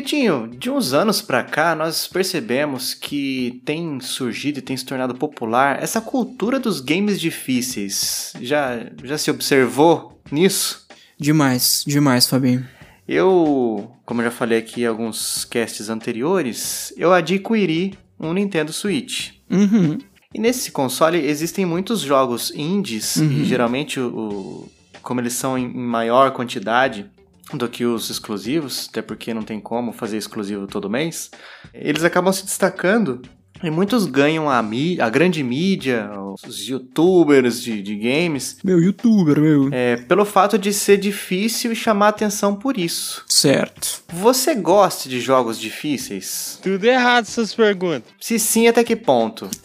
Pitinho, de uns anos pra cá, nós percebemos que tem surgido e tem se tornado popular essa cultura dos games difíceis. Já, já se observou nisso? Demais, demais, Fabinho. Eu, como eu já falei aqui em alguns casts anteriores, eu adquiri um Nintendo Switch. Uhum. E nesse console existem muitos jogos indies, Uhum. e geralmente, o, o- como eles são em maior quantidade do que os exclusivos, até porque não tem como fazer exclusivo todo mês, eles acabam se destacando e muitos ganham a, mí- a grande mídia, os youtubers de, de games, Meu youtuber, meu. é, pelo fato de ser difícil e chamar atenção por isso. Certo. Você gosta de jogos difíceis? Tudo errado essas perguntas. Se sim, até que ponto?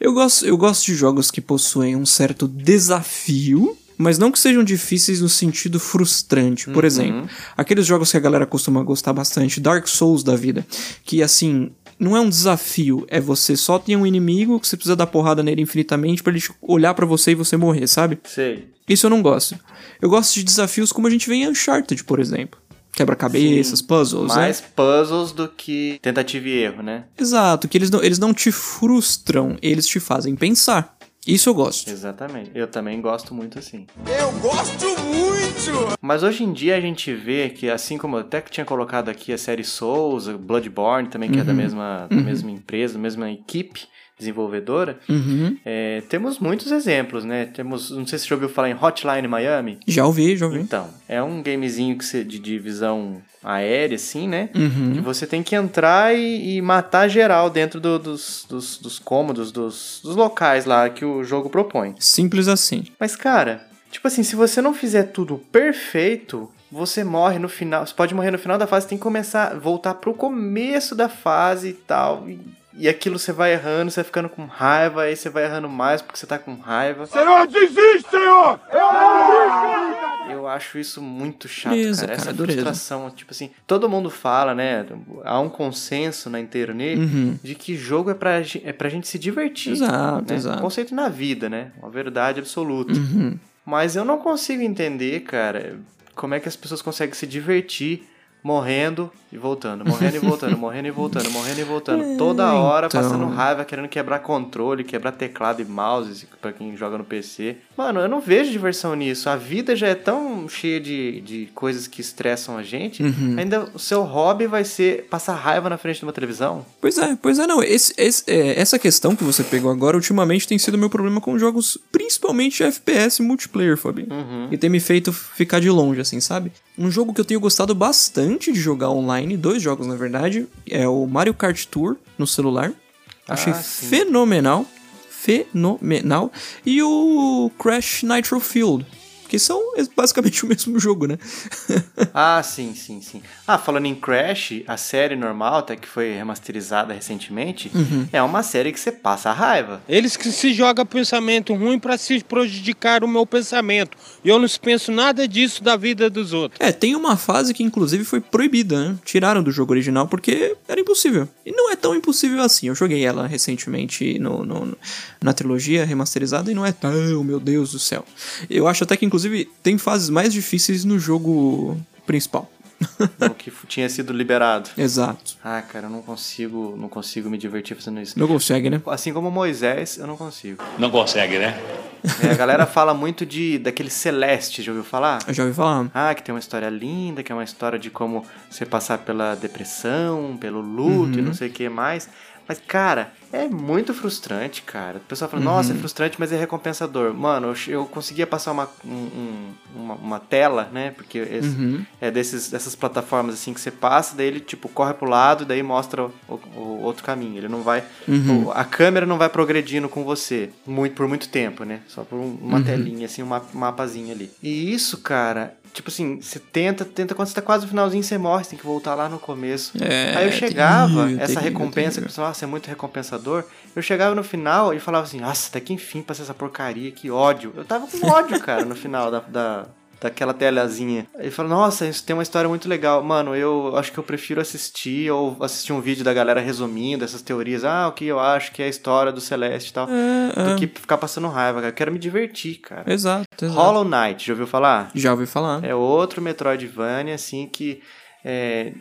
Eu gosto, eu gosto de jogos que possuem um certo desafio, mas não que sejam difíceis no sentido frustrante. Por exemplo, aqueles jogos que a galera costuma gostar bastante, Dark Souls da vida, que assim, não é um desafio, é você só tem um inimigo que você precisa dar porrada nele infinitamente pra ele olhar pra você e você morrer, sabe? Sei. Isso eu não gosto. Eu gosto de desafios como a gente vê em Uncharted, por exemplo. Quebra-cabeças, puzzles, né? Mais puzzles do que tentativa e erro, né? Exato, que eles não, eles não te frustram, eles te fazem pensar. Isso eu gosto. Exatamente. Eu também gosto muito assim. Eu gosto muito! Mas hoje em dia a gente vê que, assim como eu até que tinha colocado aqui a série Souls, Bloodborne também, que é da mesma, da mesma empresa, da mesma equipe desenvolvedora, Uhum. é, temos muitos exemplos, né? Temos, não sei se você já ouviu falar em Hotline Miami. Já ouvi, já ouvi. Então, é um gamezinho que você, de, de visão aérea, assim, né? Uhum. Que você tem que entrar e, e matar geral dentro do- dos, dos, dos cômodos, dos, dos locais lá que o jogo propõe. Simples assim. Mas, cara, tipo assim, se você não fizer tudo perfeito, você morre no final. Você pode morrer no final da fase, tem que começar, voltar pro começo da fase e tal. E, e aquilo você vai errando, você vai ficando com raiva, aí você vai errando mais porque você tá com raiva. Senhor, desiste, Senhor! Eu acho isso muito chato, Dureza, cara. Essa cara, dureza. frustração, tipo assim, todo mundo fala, né? Há um consenso na internet Uhum. de que jogo é pra, é pra gente se divertir. Exato, né? exato. Conceito na vida, né? Uma verdade absoluta. Uhum. Mas eu não consigo entender, cara, como é que as pessoas conseguem se divertir morrendo e voltando, morrendo e voltando, morrendo e voltando, morrendo e voltando. Toda hora então. passando raiva, querendo quebrar controle, quebrar teclado e mouse pra quem joga no PC. Mano, eu não vejo diversão nisso. A vida já é tão cheia de, de coisas que estressam a gente. Uhum. Ainda o seu hobby vai ser passar raiva na frente de uma televisão. Pois é, pois é, não. Esse, esse- é, essa questão que você pegou agora, ultimamente, tem sido meu problema com jogos, principalmente FPS multiplayer, Fabinho. Uhum. E tem me feito ficar de longe, assim, sabe? Um jogo que eu tenho gostado bastante de jogar online, dois jogos na verdade, é o Mario Kart Tour no celular. Achei Ah, fenomenal. Fenomenal. E o Crash Nitro Field. Que são basicamente o mesmo jogo, né? Ah, sim, sim, sim. Ah, falando em Crash, a série normal, até que foi remasterizada recentemente, Uhum. é uma série que você passa raiva. Eles que se jogam pensamento ruim pra se prejudicar o meu pensamento. E eu não penso nada disso da vida dos outros. É, tem uma fase que inclusive foi proibida, né? Tiraram do jogo original porque era impossível. E não é tão impossível assim. Eu joguei ela recentemente no- no- na trilogia remasterizada e não é tão, meu Deus do céu. Eu acho até que inclusive tem fases mais difíceis no jogo principal. o que tinha sido liberado. Exato. Ah, cara, eu não consigo, não consigo me divertir fazendo isso. Não consegue, né? Assim como Moisés, eu não consigo. Não consegue, né? É, a galera fala muito de daquele Celeste, já ouviu falar? Eu já ouvi falar. Ah, que tem uma história linda, que é uma história de como você passar pela depressão, pelo luto e não sei o que mais. Mas, cara, é muito frustrante, cara. O pessoal fala, nossa, é frustrante, mas é recompensador. Mano, eu, eu conseguia passar uma, um- um- uma, uma tela, né? Porque esse- é desses, dessas plataformas assim que você passa, daí ele, tipo, corre pro lado, daí mostra o, o outro caminho. Ele não vai. o- a câmera não vai progredindo com você muito, por muito tempo, né? Só por um- uma telinha, assim, um ma- mapazinho ali. E isso, cara. Tipo assim, você tenta, tenta, quando você tá quase no finalzinho, você morre, você tem que voltar lá no começo. É, Aí eu chegava, terrível, essa terrível, recompensa, que terrível. pessoal, nossa, é muito recompensador. Eu chegava no final e falava assim, nossa, até que enfim passei essa porcaria, que ódio. Eu tava com ódio, cara, no final da, da, daquela telazinha. Ele falou, nossa, isso tem uma história muito legal. Mano, eu acho que eu prefiro assistir ou assistir um vídeo da galera resumindo essas teorias. Ah, o que eu acho que é a história do Celeste e tal. É, Do que ficar passando raiva, cara. Eu quero me divertir, cara. Exato, exato. Hollow Knight, já ouviu falar? Já ouvi falar. É outro Metroidvania, assim, que é,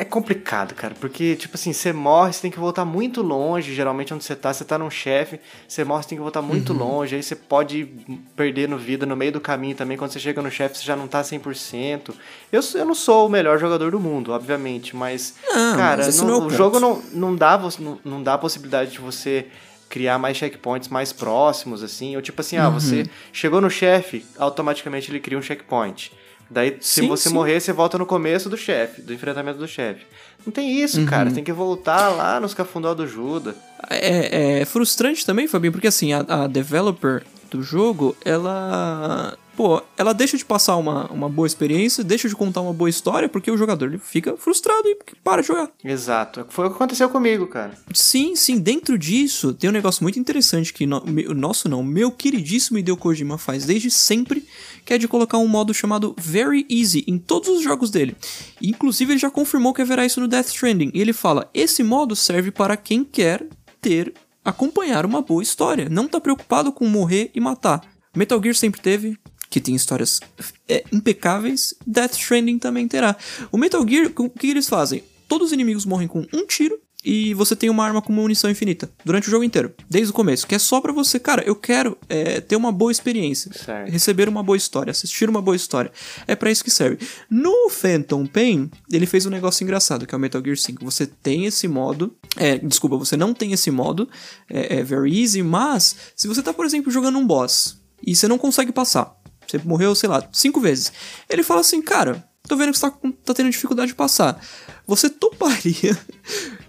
é complicado, cara, porque, tipo assim, você morre, você tem que voltar muito longe, geralmente onde você tá, você tá num chefe, você morre, você tem que voltar muito uhum. longe, aí você pode perder no vida no meio do caminho também, quando você chega no chefe, você já não tá 100%. Eu, eu não sou o melhor jogador do mundo, obviamente, mas, não, cara, mas não, não é o, jogo não, não, dá, não, não dá a possibilidade de você criar mais checkpoints mais próximos, assim, ou tipo assim, ah, você uhum. chegou no chefe, automaticamente ele cria um checkpoint. Daí, se sim, você sim. morrer, você volta no começo do chefe, do enfrentamento do chefe. Não tem isso, uhum. cara. Você tem que voltar lá nos cafundó do Juda. É, é, frustrante também, Fabinho, porque assim, a, a developer do jogo, ela pô, ela deixa de passar uma, uma boa experiência, deixa de contar uma boa história, porque o jogador ele fica frustrado e para de jogar. Exato. Foi o que aconteceu comigo, cara. Sim, sim. Dentro disso, tem um negócio muito interessante que no, o nosso não, meu queridíssimo Hideo Kojima faz desde sempre, que é de colocar um modo chamado Very Easy em todos os jogos dele. Inclusive, ele já confirmou que haverá isso no Death Stranding. E ele fala: esse modo serve para quem quer ter acompanhar uma boa história, não tá preocupado com morrer e matar. Metal Gear sempre teve, que tem histórias é, impecáveis, Death Stranding também terá. O Metal Gear, o que eles fazem? Todos os inimigos morrem com um tiro e você tem uma arma com munição infinita durante o jogo inteiro, desde o começo, que é só para você, cara, eu quero é, ter uma boa experiência, certo. receber uma boa história, assistir uma boa história. É para isso que serve. No Phantom Pain, ele fez um negócio engraçado, que é o Metal Gear 5. Você tem esse modo, é, desculpa, você não tem esse modo, é, é very easy, mas se você tá, por exemplo, jogando um boss e você não consegue passar, você morreu, sei lá, cinco vezes. Ele fala assim, cara, tô vendo que você tá, tá tendo dificuldade de passar. Você toparia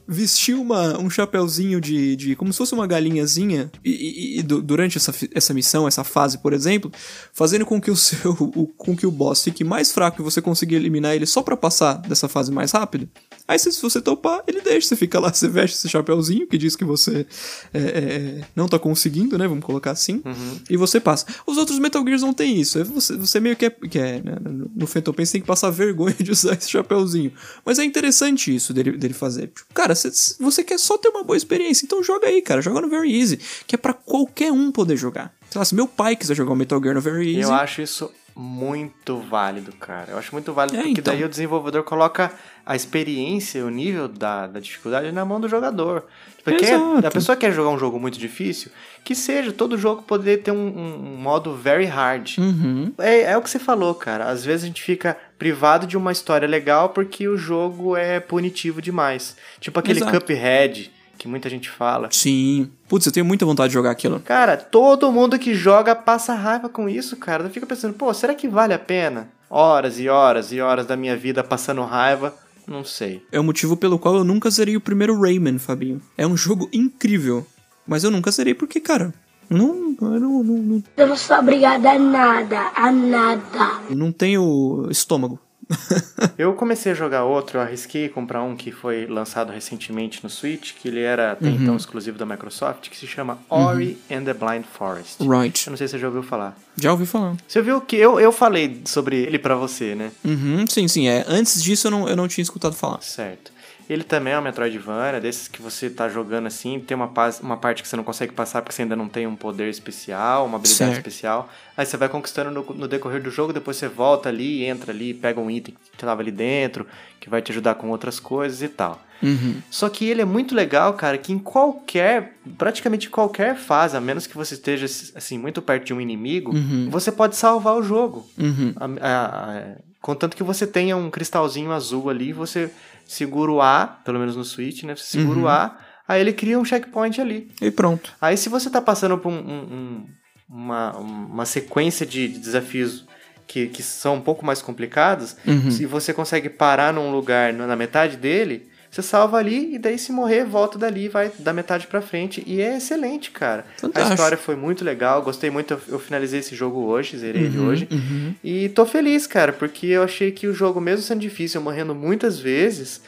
vestir uma, um chapéuzinho de, de. como se fosse uma galinhazinha, e, e, e durante essa, essa missão, essa fase, por exemplo, fazendo com que o seu. O, com que o boss fique mais fraco e você consiga eliminar ele só para passar dessa fase mais rápido. Aí se você topar, ele deixa, você fica lá, você veste esse chapéuzinho que diz que você é, é, não tá conseguindo, né? Vamos colocar assim. Uhum. E você passa. Os outros Metal Gears não tem isso. Você, você meio que é. Que é né? No Phantom Pain você tem que passar vergonha de usar esse chapéuzinho. Mas é interessante isso dele, dele fazer. Tipo, cara, você, quer só ter uma boa experiência, então joga aí, cara. Joga no Very Easy. Que é para qualquer um poder jogar. Sei lá, se meu pai quiser jogar o Metal Gear no Very Easy. Eu acho isso muito válido, cara. Eu acho muito válido, é, porque então. daí o desenvolvedor coloca a experiência, o nível da, da dificuldade na mão do jogador. Porque tipo, a pessoa quer jogar um jogo muito difícil, que seja, todo jogo poderia ter um, um, um modo very hard. Uhum. É, é o que você falou, cara. Às vezes a gente fica privado de uma história legal porque o jogo é punitivo demais. Tipo aquele Exato. Cuphead que muita gente fala. Sim. Putz, eu tenho muita vontade de jogar aquilo. Cara, todo mundo que joga passa raiva com isso, cara. Eu fico pensando, pô, será que vale a pena? Horas e horas e horas da minha vida passando raiva. Não sei. É o motivo pelo qual eu nunca zerei o primeiro Rayman, Fabinho. É um jogo incrível. Mas eu nunca zerei porque, cara, não, não, não, não. Eu não sou obrigada a nada, a nada. Não tenho estômago. eu comecei a jogar outro, eu arrisquei comprar um que foi lançado recentemente no Switch, que ele era até uhum. então exclusivo da Microsoft, que se chama Ori uhum. and the Blind Forest. Right. Eu não sei se você já ouviu falar. Já ouvi falar. Você viu que eu, eu falei sobre ele para você, né? Uhum, sim, sim. É. Antes disso eu não, eu não tinha escutado falar. Certo. Ele também é um Metroidvania, desses que você tá jogando assim, tem uma, uma parte que você não consegue passar porque você ainda não tem um poder especial, uma habilidade certo. especial. Aí você vai conquistando no, no, decorrer do jogo, depois você volta ali, entra ali, pega um item que estava ali dentro, que vai te ajudar com outras coisas e tal. Uhum. Só que ele é muito legal, cara, que em qualquer, praticamente qualquer fase, a menos que você esteja assim muito perto de um inimigo, uhum. você pode salvar o jogo. Uhum. A, a, a, contanto que você tenha um cristalzinho azul ali, você segura o A, pelo menos no Switch, né? Você segura uhum. o A, aí ele cria um checkpoint ali. E pronto. Aí se você tá passando por um, um, uma, uma sequência de desafios que, que são um pouco mais complicados, uhum. se você consegue parar num lugar na metade dele, você salva ali e daí se morrer, volta dali vai da metade para frente. E é excelente, cara. Fantástico. A história foi muito legal, gostei muito. Eu finalizei esse jogo hoje, zerei uhum, ele hoje. Uhum. E tô feliz, cara, porque eu achei que o jogo, mesmo sendo difícil, morrendo muitas vezes,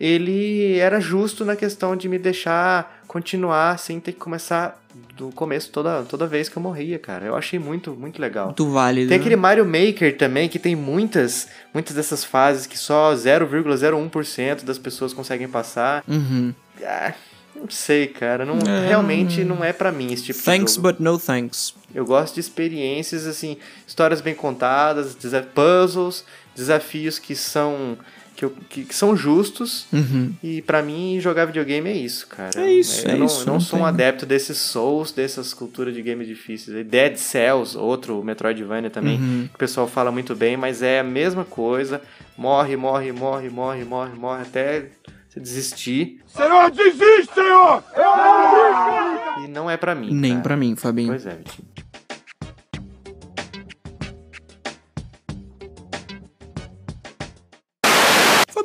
ele era justo na questão de me deixar continuar sem ter que começar do começo toda, toda vez que eu morria, cara. Eu achei muito, muito legal. Muito válido. Tem aquele Mario Maker também, que tem muitas, muitas dessas fases que só 0,01% das pessoas conseguem passar. Uhum. Ah, não sei, cara. Não, é... Realmente não é para mim esse tipo thanks, de jogo. Thanks, but no thanks. Eu gosto de experiências, assim, histórias bem contadas, puzzles, desafios que são que, eu, que, que são justos. Uhum. E pra mim, jogar videogame é isso, cara. É isso, eu é não, isso, Eu não, não sou um tem- adepto desses Souls, dessas culturas de games difíceis. E Dead Cells, outro Metroidvania também, Uhum. que o pessoal fala muito bem, mas é a mesma coisa. Morre, morre, morre, morre, morre, morre, até você desistir. Senhor, desiste, senhor! E não é pra mim. Nem pra mim, Fabinho. Pois é, Vitinho.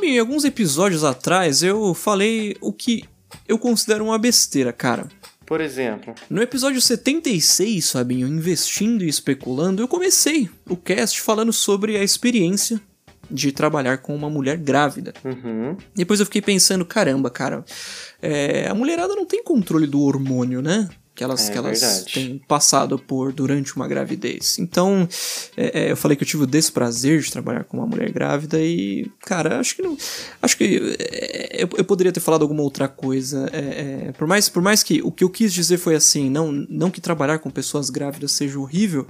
Em alguns episódios atrás eu falei o que eu considero uma besteira, cara. Por exemplo, No episódio 76, Fabinho, investindo e especulando, eu comecei o cast falando sobre a experiência de trabalhar com uma mulher grávida. uhum, Depois eu fiquei pensando, caramba, cara, é, a mulherada não tem controle do hormônio, né? Que elas, É que elas verdade. têm passado por durante uma gravidez. Então, é, é, eu falei que eu tive o desprazer de trabalhar com uma mulher grávida e, cara, acho que não. Acho que é, eu, eu poderia ter falado alguma outra coisa. É, é, por, mais, por mais que o que eu quis dizer foi assim, não, não que trabalhar com pessoas grávidas seja horrível,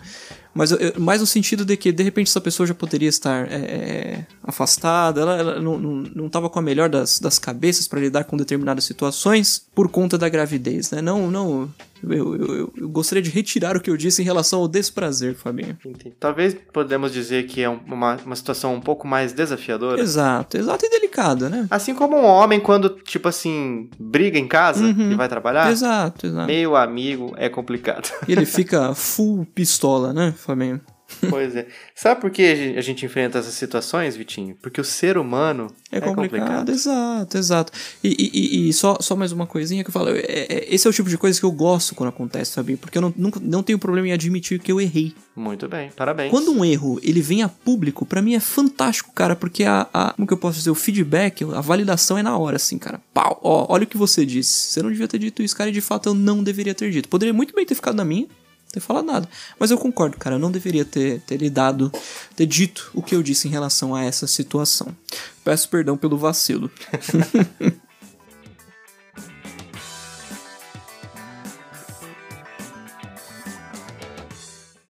mas eu- mais no sentido de que, de repente, essa pessoa já poderia estar é, é, afastada, ela, ela não, não, não tava com a melhor das, das cabeças para lidar com determinadas situações por conta da gravidez, né? Não, não. Eu, eu, eu- gostaria de retirar o que eu disse em relação ao desprazer, Fabinho. entendi. Talvez podemos dizer que é um- uma, uma situação um pouco mais desafiadora. Exato, exato e delicada, né? Assim como um homem quando, tipo assim, briga em casa Uhum. e vai trabalhar, Exato, exato. meu amigo, é complicado. E ele fica full pistola, né, Fabinho? pois é. Sabe por que a gente- enfrenta essas situações, Vitinho? Porque o ser humano É complicado, exato, exato. E, e- e- só, só mais uma coisinha que eu falo, é- é- esse é o tipo de coisa que eu gosto quando acontece, Fabinho, porque eu não, nunca, não tenho problema em admitir que eu errei. Muito bem, parabéns. Quando um erro ele vem a público, pra mim é fantástico, cara, porque a, a- como que eu posso dizer, o feedback, a validação é na hora, assim, cara. Pau, ó, olha o que você disse. Você não devia ter dito isso, cara, e de fato eu não deveria ter dito. Poderia muito bem ter ficado na minha, ter falado nada. Mas eu concordo, cara, eu não deveria ter, ter lidado, ter dito o que eu disse em relação a essa situação. Peço perdão pelo vacilo.